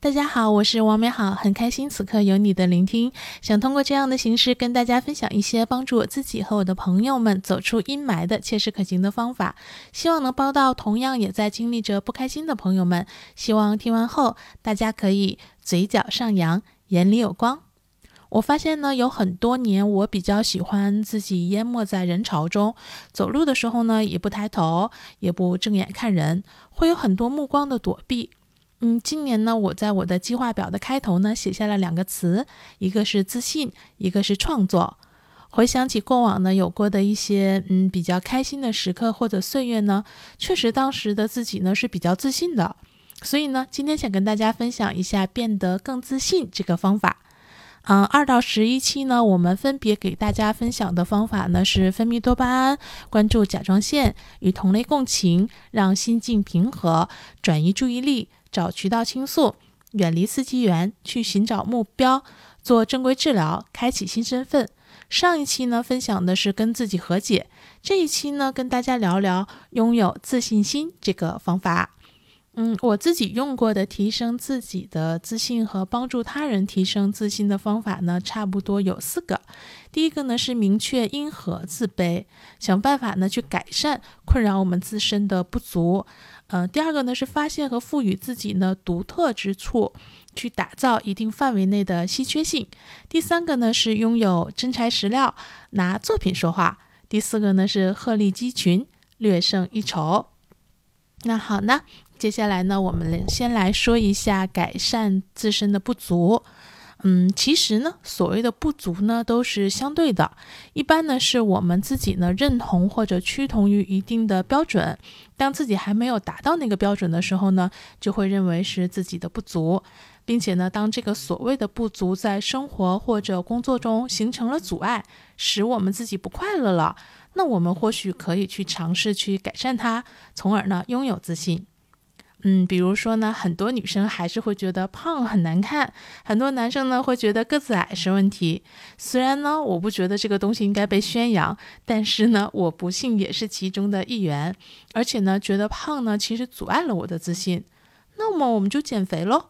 大家好，我是王美好，很开心此刻有你的聆听。想通过这样的形式跟大家分享一些帮助我自己和我的朋友们走出阴霾的切实可行的方法，希望能帮到同样也在经历着不开心的朋友们。希望听完后大家可以嘴角上扬，眼里有光。我发现呢，有很多年我比较喜欢自己淹没在人潮中，走路的时候呢也不抬头，也不正眼看人，会有很多目光的躲避。嗯，今年呢，我在我的计划表的开头呢，写下了两个词，一个是自信，一个是创作。回想起过往呢，有过的一些嗯比较开心的时刻或者岁月呢，确实当时的自己呢是比较自信的。所以呢，今天想跟大家分享一下变得更自信这个方法。嗯，二到十一期呢，我们分别给大家分享的方法呢是分泌多巴胺、关注甲状腺、与同类共情、让心境平和、转移注意力。找渠道倾诉，远离刺激源，去寻找目标，做正规治疗，开启新身份。上一期呢，分享的是跟自己和解，这一期呢，跟大家聊聊拥有自信心这个方法。嗯，我自己用过的提升自己的自信和帮助他人提升自信的方法呢，差不多有四个。第一个呢是明确因何自卑，想办法呢去改善困扰我们自身的不足。嗯，第二个呢是发现和赋予自己呢独特之处，去打造一定范围内的稀缺性。第三个呢是拥有真材实料，拿作品说话。第四个呢是鹤立鸡群，略胜一筹。那好呢。接下来呢，我们先来说一下改善自身的不足。嗯，其实呢，所谓的不足呢，都是相对的。一般呢，是我们自己呢认同或者趋同于一定的标准，当自己还没有达到那个标准的时候呢，就会认为是自己的不足，并且呢，当这个所谓的不足在生活或者工作中形成了阻碍，使我们自己不快乐了，那我们或许可以去尝试去改善它，从而呢，拥有自信。嗯，比如说呢，很多女生还是会觉得胖很难看，很多男生呢会觉得个子矮是问题。虽然呢，我不觉得这个东西应该被宣扬，但是呢，我不幸也是其中的一员。而且呢，觉得胖呢其实阻碍了我的自信。那么我们就减肥喽。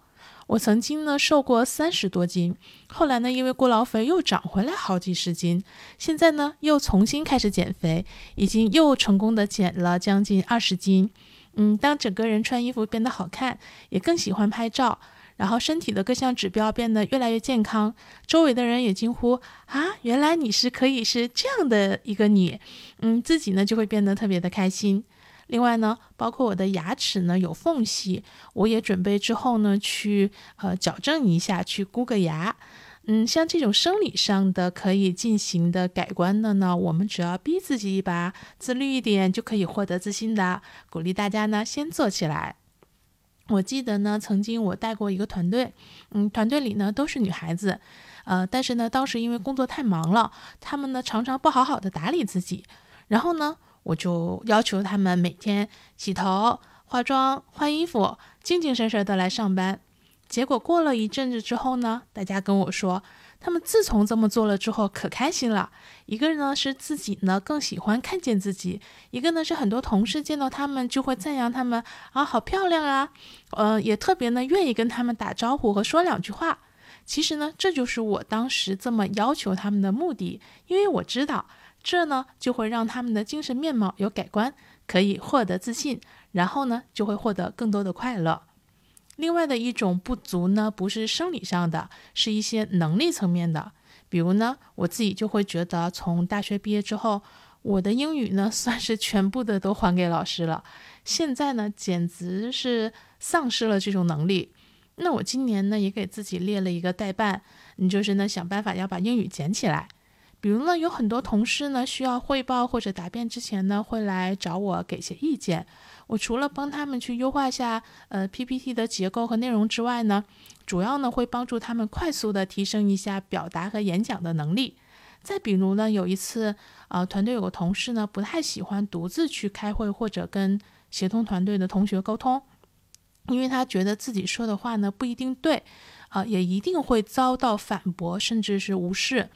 我曾经呢瘦过三十多斤，后来呢因为过劳肥又长回来好几十斤，现在呢又重新开始减肥，已经又成功的减了将近二十斤。嗯，当整个人穿衣服变得好看，也更喜欢拍照，然后身体的各项指标变得越来越健康，周围的人也惊呼啊，原来你是可以是这样的一个你，嗯，自己呢就会变得特别的开心。另外呢，包括我的牙齿呢有缝隙，我也准备之后呢去呃矫正一下，去箍个牙。嗯，像这种生理上的可以进行的改观的呢，我们只要逼自己一把，自律一点就可以获得自信的。鼓励大家呢先做起来。我记得呢，曾经我带过一个团队，嗯，团队里呢都是女孩子，呃，但是呢当时因为工作太忙了，她们呢常常不好好的打理自己，然后呢我就要求她们每天洗头、化妆、换衣服，精精神神的来上班。结果过了一阵子之后呢，大家跟我说，他们自从这么做了之后，可开心了。一个呢是自己呢更喜欢看见自己，一个呢是很多同事见到他们就会赞扬他们啊，好漂亮啊，呃，也特别呢愿意跟他们打招呼和说两句话。其实呢，这就是我当时这么要求他们的目的，因为我知道这呢就会让他们的精神面貌有改观，可以获得自信，然后呢就会获得更多的快乐。另外的一种不足呢，不是生理上的，是一些能力层面的。比如呢，我自己就会觉得，从大学毕业之后，我的英语呢，算是全部的都还给老师了。现在呢，简直是丧失了这种能力。那我今年呢，也给自己列了一个代办，你就是呢，想办法要把英语捡起来。比如呢，有很多同事呢，需要汇报或者答辩之前呢，会来找我给些意见。我除了帮他们去优化下呃 PPT 的结构和内容之外呢，主要呢会帮助他们快速的提升一下表达和演讲的能力。再比如呢，有一次呃团队有个同事呢不太喜欢独自去开会或者跟协同团队的同学沟通，因为他觉得自己说的话呢不一定对，啊也一定会遭到反驳甚至是无视。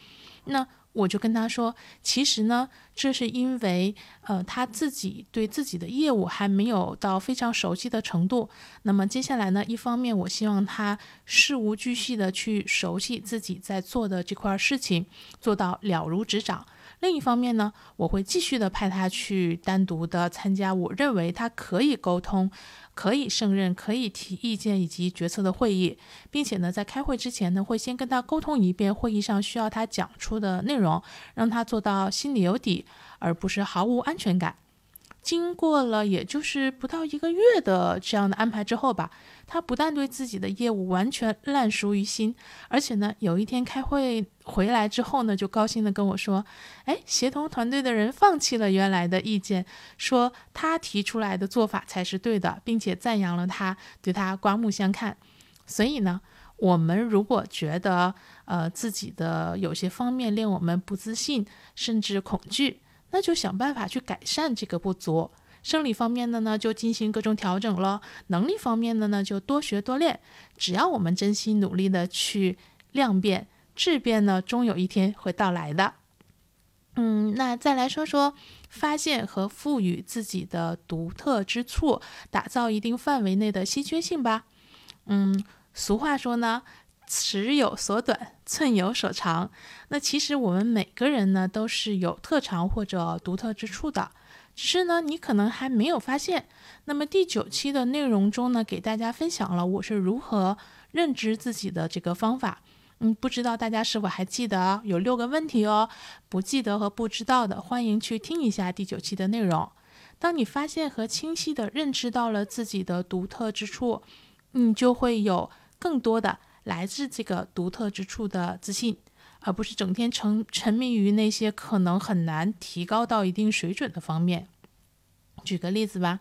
那我就跟他说，其实呢，这是因为呃他自己对自己的业务还没有到非常熟悉的程度。那么接下来呢，一方面我希望他事无巨细的去熟悉自己在做的这块事情，做到了如指掌。另一方面呢，我会继续的派他去单独的参加我认为他可以沟通、可以胜任、可以提意见以及决策的会议，并且呢，在开会之前呢，会先跟他沟通一遍会议上需要他讲出的内容，让他做到心里有底，而不是毫无安全感。经过了也就是不到一个月的这样的安排之后吧，他不但对自己的业务完全烂熟于心，而且呢，有一天开会回来之后呢，就高兴的跟我说：“哎，协同团队的人放弃了原来的意见，说他提出来的做法才是对的，并且赞扬了他，对他刮目相看。”所以呢，我们如果觉得呃自己的有些方面令我们不自信，甚至恐惧。那就想办法去改善这个不足。生理方面的呢，就进行各种调整了；能力方面的呢，就多学多练。只要我们真心努力的去量变、质变呢，终有一天会到来的。嗯，那再来说说发现和赋予自己的独特之处，打造一定范围内的稀缺性吧。嗯，俗话说呢。尺有所短，寸有所长。那其实我们每个人呢，都是有特长或者独特之处的，只是呢，你可能还没有发现。那么第九期的内容中呢，给大家分享了我是如何认知自己的这个方法。嗯，不知道大家是否还记得？有六个问题哦。不记得和不知道的，欢迎去听一下第九期的内容。当你发现和清晰的认知到了自己的独特之处，你就会有更多的。来自这个独特之处的自信，而不是整天沉沉迷于那些可能很难提高到一定水准的方面。举个例子吧，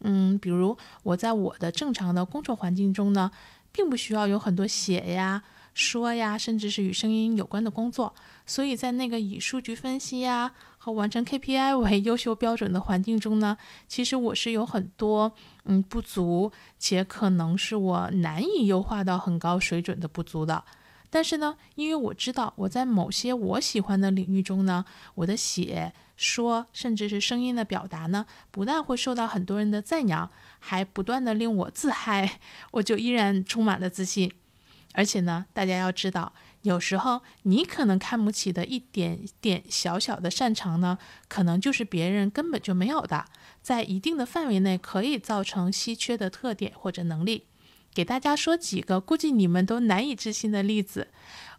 嗯，比如我在我的正常的工作环境中呢，并不需要有很多写呀。说呀，甚至是与声音有关的工作，所以在那个以数据分析呀和完成 KPI 为优秀标准的环境中呢，其实我是有很多嗯不足，且可能是我难以优化到很高水准的不足的。但是呢，因为我知道我在某些我喜欢的领域中呢，我的写、说，甚至是声音的表达呢，不但会受到很多人的赞扬，还不断的令我自嗨，我就依然充满了自信。而且呢，大家要知道，有时候你可能看不起的一点点小小的擅长呢，可能就是别人根本就没有的，在一定的范围内可以造成稀缺的特点或者能力。给大家说几个估计你们都难以置信的例子。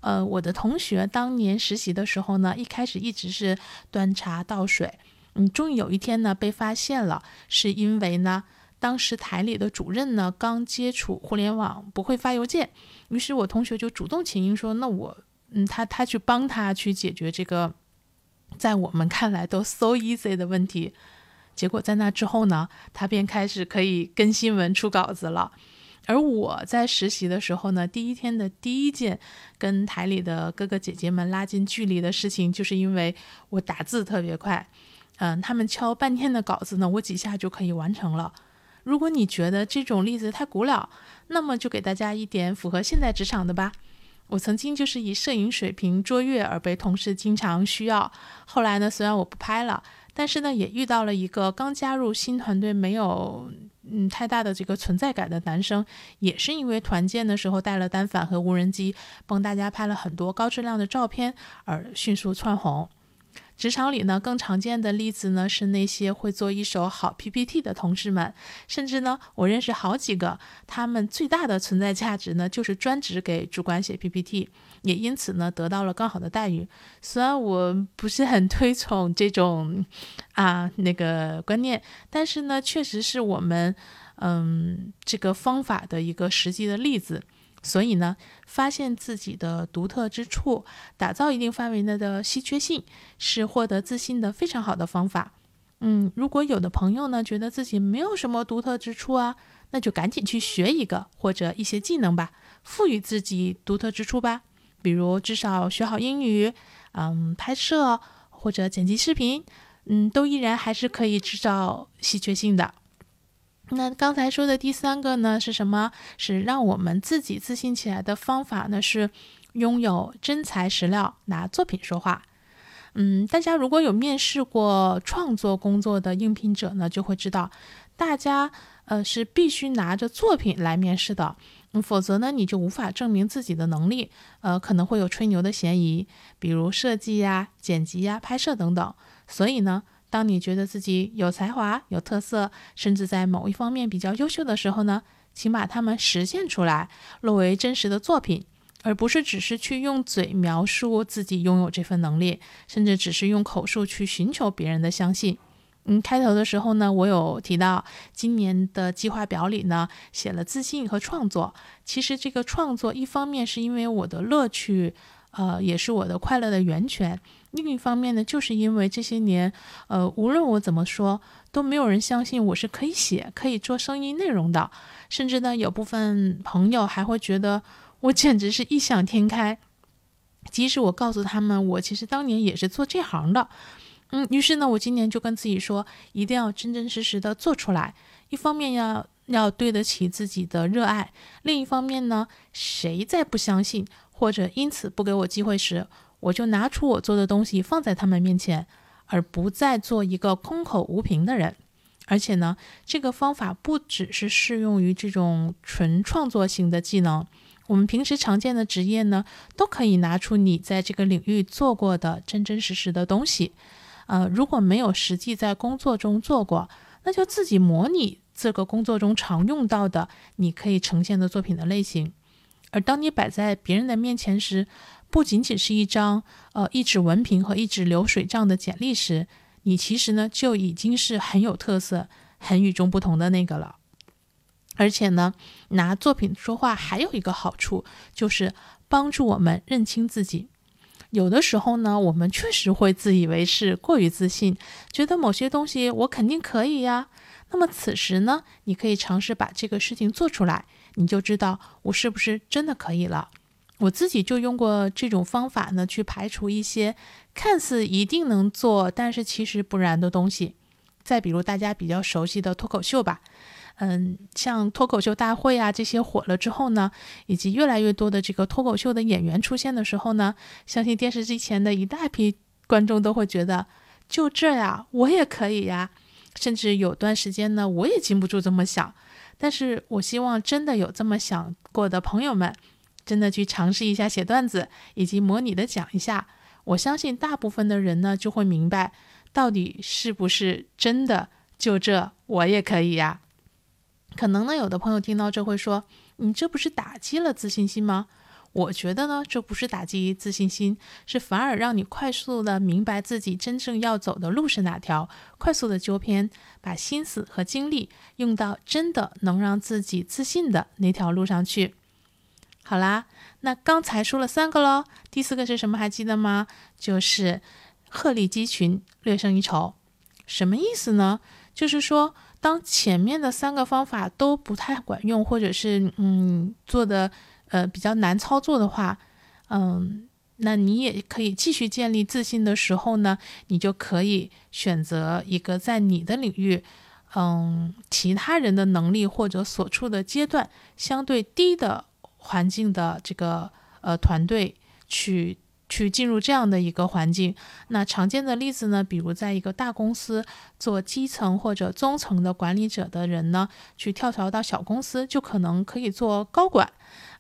呃，我的同学当年实习的时候呢，一开始一直是端茶倒水，嗯，终于有一天呢被发现了，是因为呢。当时台里的主任呢，刚接触互联网，不会发邮件，于是我同学就主动请缨说：“那我，嗯，他他去帮他去解决这个，在我们看来都 so easy 的问题。”结果在那之后呢，他便开始可以跟新闻出稿子了。而我在实习的时候呢，第一天的第一件跟台里的哥哥姐姐们拉近距离的事情，就是因为我打字特别快，嗯，他们敲半天的稿子呢，我几下就可以完成了。如果你觉得这种例子太古老，那么就给大家一点符合现代职场的吧。我曾经就是以摄影水平卓越而被同事经常需要。后来呢，虽然我不拍了，但是呢，也遇到了一个刚加入新团队、没有嗯太大的这个存在感的男生，也是因为团建的时候带了单反和无人机，帮大家拍了很多高质量的照片而迅速窜红。职场里呢，更常见的例子呢是那些会做一手好 PPT 的同事们，甚至呢，我认识好几个，他们最大的存在价值呢就是专职给主管写 PPT，也因此呢得到了更好的待遇。虽然我不是很推崇这种啊那个观念，但是呢，确实是我们嗯这个方法的一个实际的例子。所以呢，发现自己的独特之处，打造一定范围内的稀缺性，是获得自信的非常好的方法。嗯，如果有的朋友呢，觉得自己没有什么独特之处啊，那就赶紧去学一个或者一些技能吧，赋予自己独特之处吧。比如至少学好英语，嗯，拍摄或者剪辑视频，嗯，都依然还是可以制造稀缺性的。那刚才说的第三个呢是什么？是让我们自己自信起来的方法呢？是拥有真材实料，拿作品说话。嗯，大家如果有面试过创作工作的应聘者呢，就会知道，大家呃是必须拿着作品来面试的，否则呢你就无法证明自己的能力，呃，可能会有吹牛的嫌疑，比如设计呀、剪辑呀、拍摄等等。所以呢，当你觉得自己有才华、有特色，甚至在某一方面比较优秀的时候呢，请把它们实现出来，落为真实的作品。而不是只是去用嘴描述自己拥有这份能力，甚至只是用口述去寻求别人的相信。嗯，开头的时候呢，我有提到今年的计划表里呢写了自信和创作。其实这个创作一方面是因为我的乐趣，呃，也是我的快乐的源泉；另一方面呢，就是因为这些年，呃，无论我怎么说，都没有人相信我是可以写、可以做声音内容的，甚至呢，有部分朋友还会觉得。我简直是异想天开，即使我告诉他们，我其实当年也是做这行的，嗯，于是呢，我今年就跟自己说，一定要真真实实的做出来。一方面要要对得起自己的热爱，另一方面呢，谁再不相信或者因此不给我机会时，我就拿出我做的东西放在他们面前，而不再做一个空口无凭的人。而且呢，这个方法不只是适用于这种纯创作型的技能。我们平时常见的职业呢，都可以拿出你在这个领域做过的真真实实的东西。呃，如果没有实际在工作中做过，那就自己模拟这个工作中常用到的你可以呈现的作品的类型。而当你摆在别人的面前时，不仅仅是一张呃一纸文凭和一纸流水账的简历时，你其实呢就已经是很有特色、很与众不同的那个了。而且呢，拿作品说话还有一个好处，就是帮助我们认清自己。有的时候呢，我们确实会自以为是，过于自信，觉得某些东西我肯定可以呀。那么此时呢，你可以尝试把这个事情做出来，你就知道我是不是真的可以了。我自己就用过这种方法呢，去排除一些看似一定能做，但是其实不然的东西。再比如大家比较熟悉的脱口秀吧。嗯，像脱口秀大会啊这些火了之后呢，以及越来越多的这个脱口秀的演员出现的时候呢，相信电视机前的一大批观众都会觉得，就这呀，我也可以呀。甚至有段时间呢，我也禁不住这么想。但是我希望真的有这么想过的朋友们，真的去尝试一下写段子，以及模拟的讲一下。我相信大部分的人呢，就会明白到底是不是真的，就这我也可以呀。可能呢，有的朋友听到这会说：“你这不是打击了自信心吗？”我觉得呢，这不是打击自信心，是反而让你快速的明白自己真正要走的路是哪条，快速的纠偏，把心思和精力用到真的能让自己自信的那条路上去。好啦，那刚才说了三个喽，第四个是什么？还记得吗？就是鹤立鸡群，略胜一筹。什么意思呢？就是说。当前面的三个方法都不太管用，或者是嗯做的呃比较难操作的话，嗯，那你也可以继续建立自信的时候呢，你就可以选择一个在你的领域，嗯，其他人的能力或者所处的阶段相对低的环境的这个呃团队去。去进入这样的一个环境，那常见的例子呢，比如在一个大公司做基层或者中层的管理者的人呢，去跳槽到小公司，就可能可以做高管。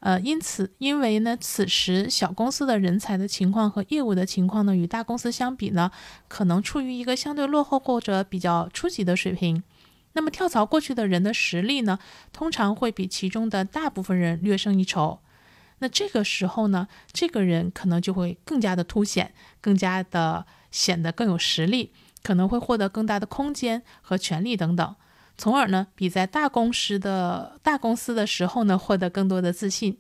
呃，因此，因为呢，此时小公司的人才的情况和业务的情况呢，与大公司相比呢，可能处于一个相对落后或者比较初级的水平。那么跳槽过去的人的实力呢，通常会比其中的大部分人略胜一筹。那这个时候呢，这个人可能就会更加的凸显，更加的显得更有实力，可能会获得更大的空间和权利等等，从而呢，比在大公司的大公司的时候呢，获得更多的自信。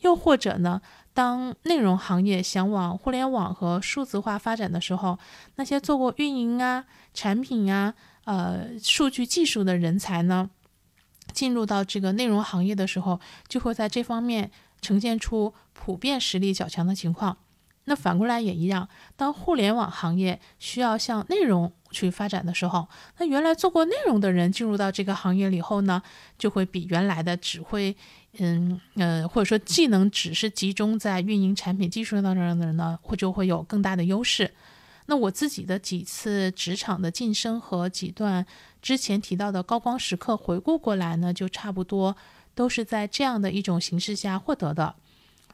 又或者呢，当内容行业想往互联网和数字化发展的时候，那些做过运营啊、产品啊、呃、数据技术的人才呢，进入到这个内容行业的时候，就会在这方面。呈现出普遍实力较强的情况，那反过来也一样。当互联网行业需要向内容去发展的时候，那原来做过内容的人进入到这个行业里后呢，就会比原来的只会，嗯呃，或者说技能只是集中在运营产品技术上的人呢，会就会有更大的优势。那我自己的几次职场的晋升和几段之前提到的高光时刻回顾过来呢，就差不多都是在这样的一种形式下获得的。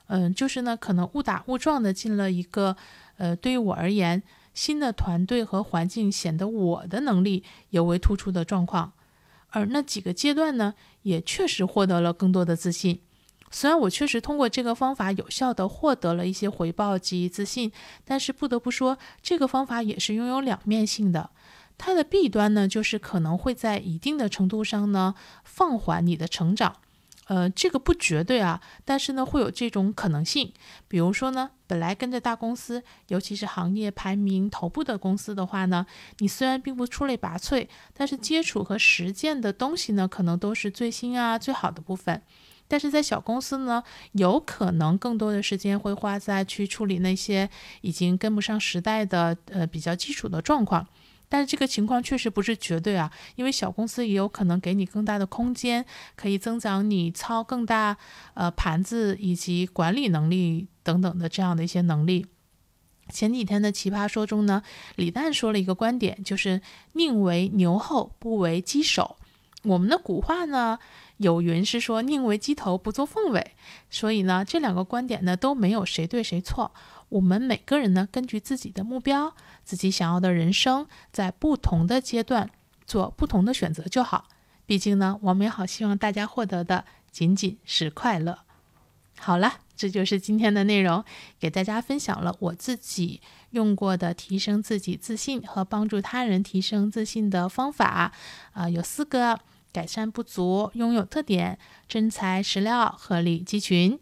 嗯，就是呢，可能误打误撞的进了一个，呃，对于我而言，新的团队和环境显得我的能力尤为突出的状况。而那几个阶段呢，也确实获得了更多的自信。虽然我确实通过这个方法有效的获得了一些回报及自信，但是不得不说，这个方法也是拥有两面性的。它的弊端呢，就是可能会在一定的程度上呢，放缓你的成长。呃，这个不绝对啊，但是呢，会有这种可能性。比如说呢，本来跟着大公司，尤其是行业排名头部的公司的话呢，你虽然并不出类拔萃，但是接触和实践的东西呢，可能都是最新啊、最好的部分。但是在小公司呢，有可能更多的时间会花在去处理那些已经跟不上时代的呃比较基础的状况。但是这个情况确实不是绝对啊，因为小公司也有可能给你更大的空间，可以增长你操更大呃盘子以及管理能力等等的这样的一些能力。前几天的奇葩说中呢，李诞说了一个观点，就是宁为牛后不为鸡首。我们的古话呢有云是说宁为鸡头不做凤尾，所以呢这两个观点呢都没有谁对谁错。我们每个人呢，根据自己的目标、自己想要的人生，在不同的阶段做不同的选择就好。毕竟呢，我们也好希望大家获得的仅仅是快乐。好了，这就是今天的内容，给大家分享了我自己用过的提升自己自信和帮助他人提升自信的方法。啊，有四个：改善不足、拥有特点、真材实料、鹤立鸡群。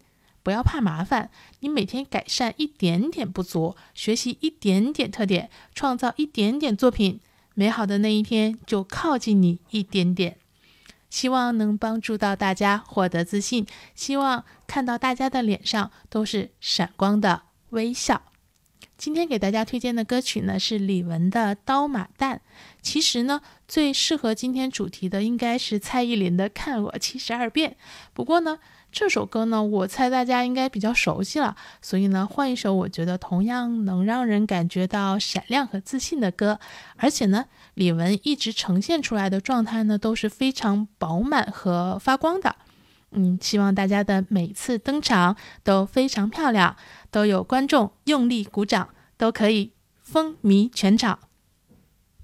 不要怕麻烦，你每天改善一点点不足，学习一点点特点，创造一点点作品，美好的那一天就靠近你一点点。希望能帮助到大家获得自信，希望看到大家的脸上都是闪光的微笑。今天给大家推荐的歌曲呢是李玟的《刀马旦》。其实呢，最适合今天主题的应该是蔡依林的《看我七十二变》。不过呢。这首歌呢，我猜大家应该比较熟悉了，所以呢，换一首我觉得同样能让人感觉到闪亮和自信的歌。而且呢，李玟一直呈现出来的状态呢，都是非常饱满和发光的。嗯，希望大家的每次登场都非常漂亮，都有观众用力鼓掌，都可以风靡全场。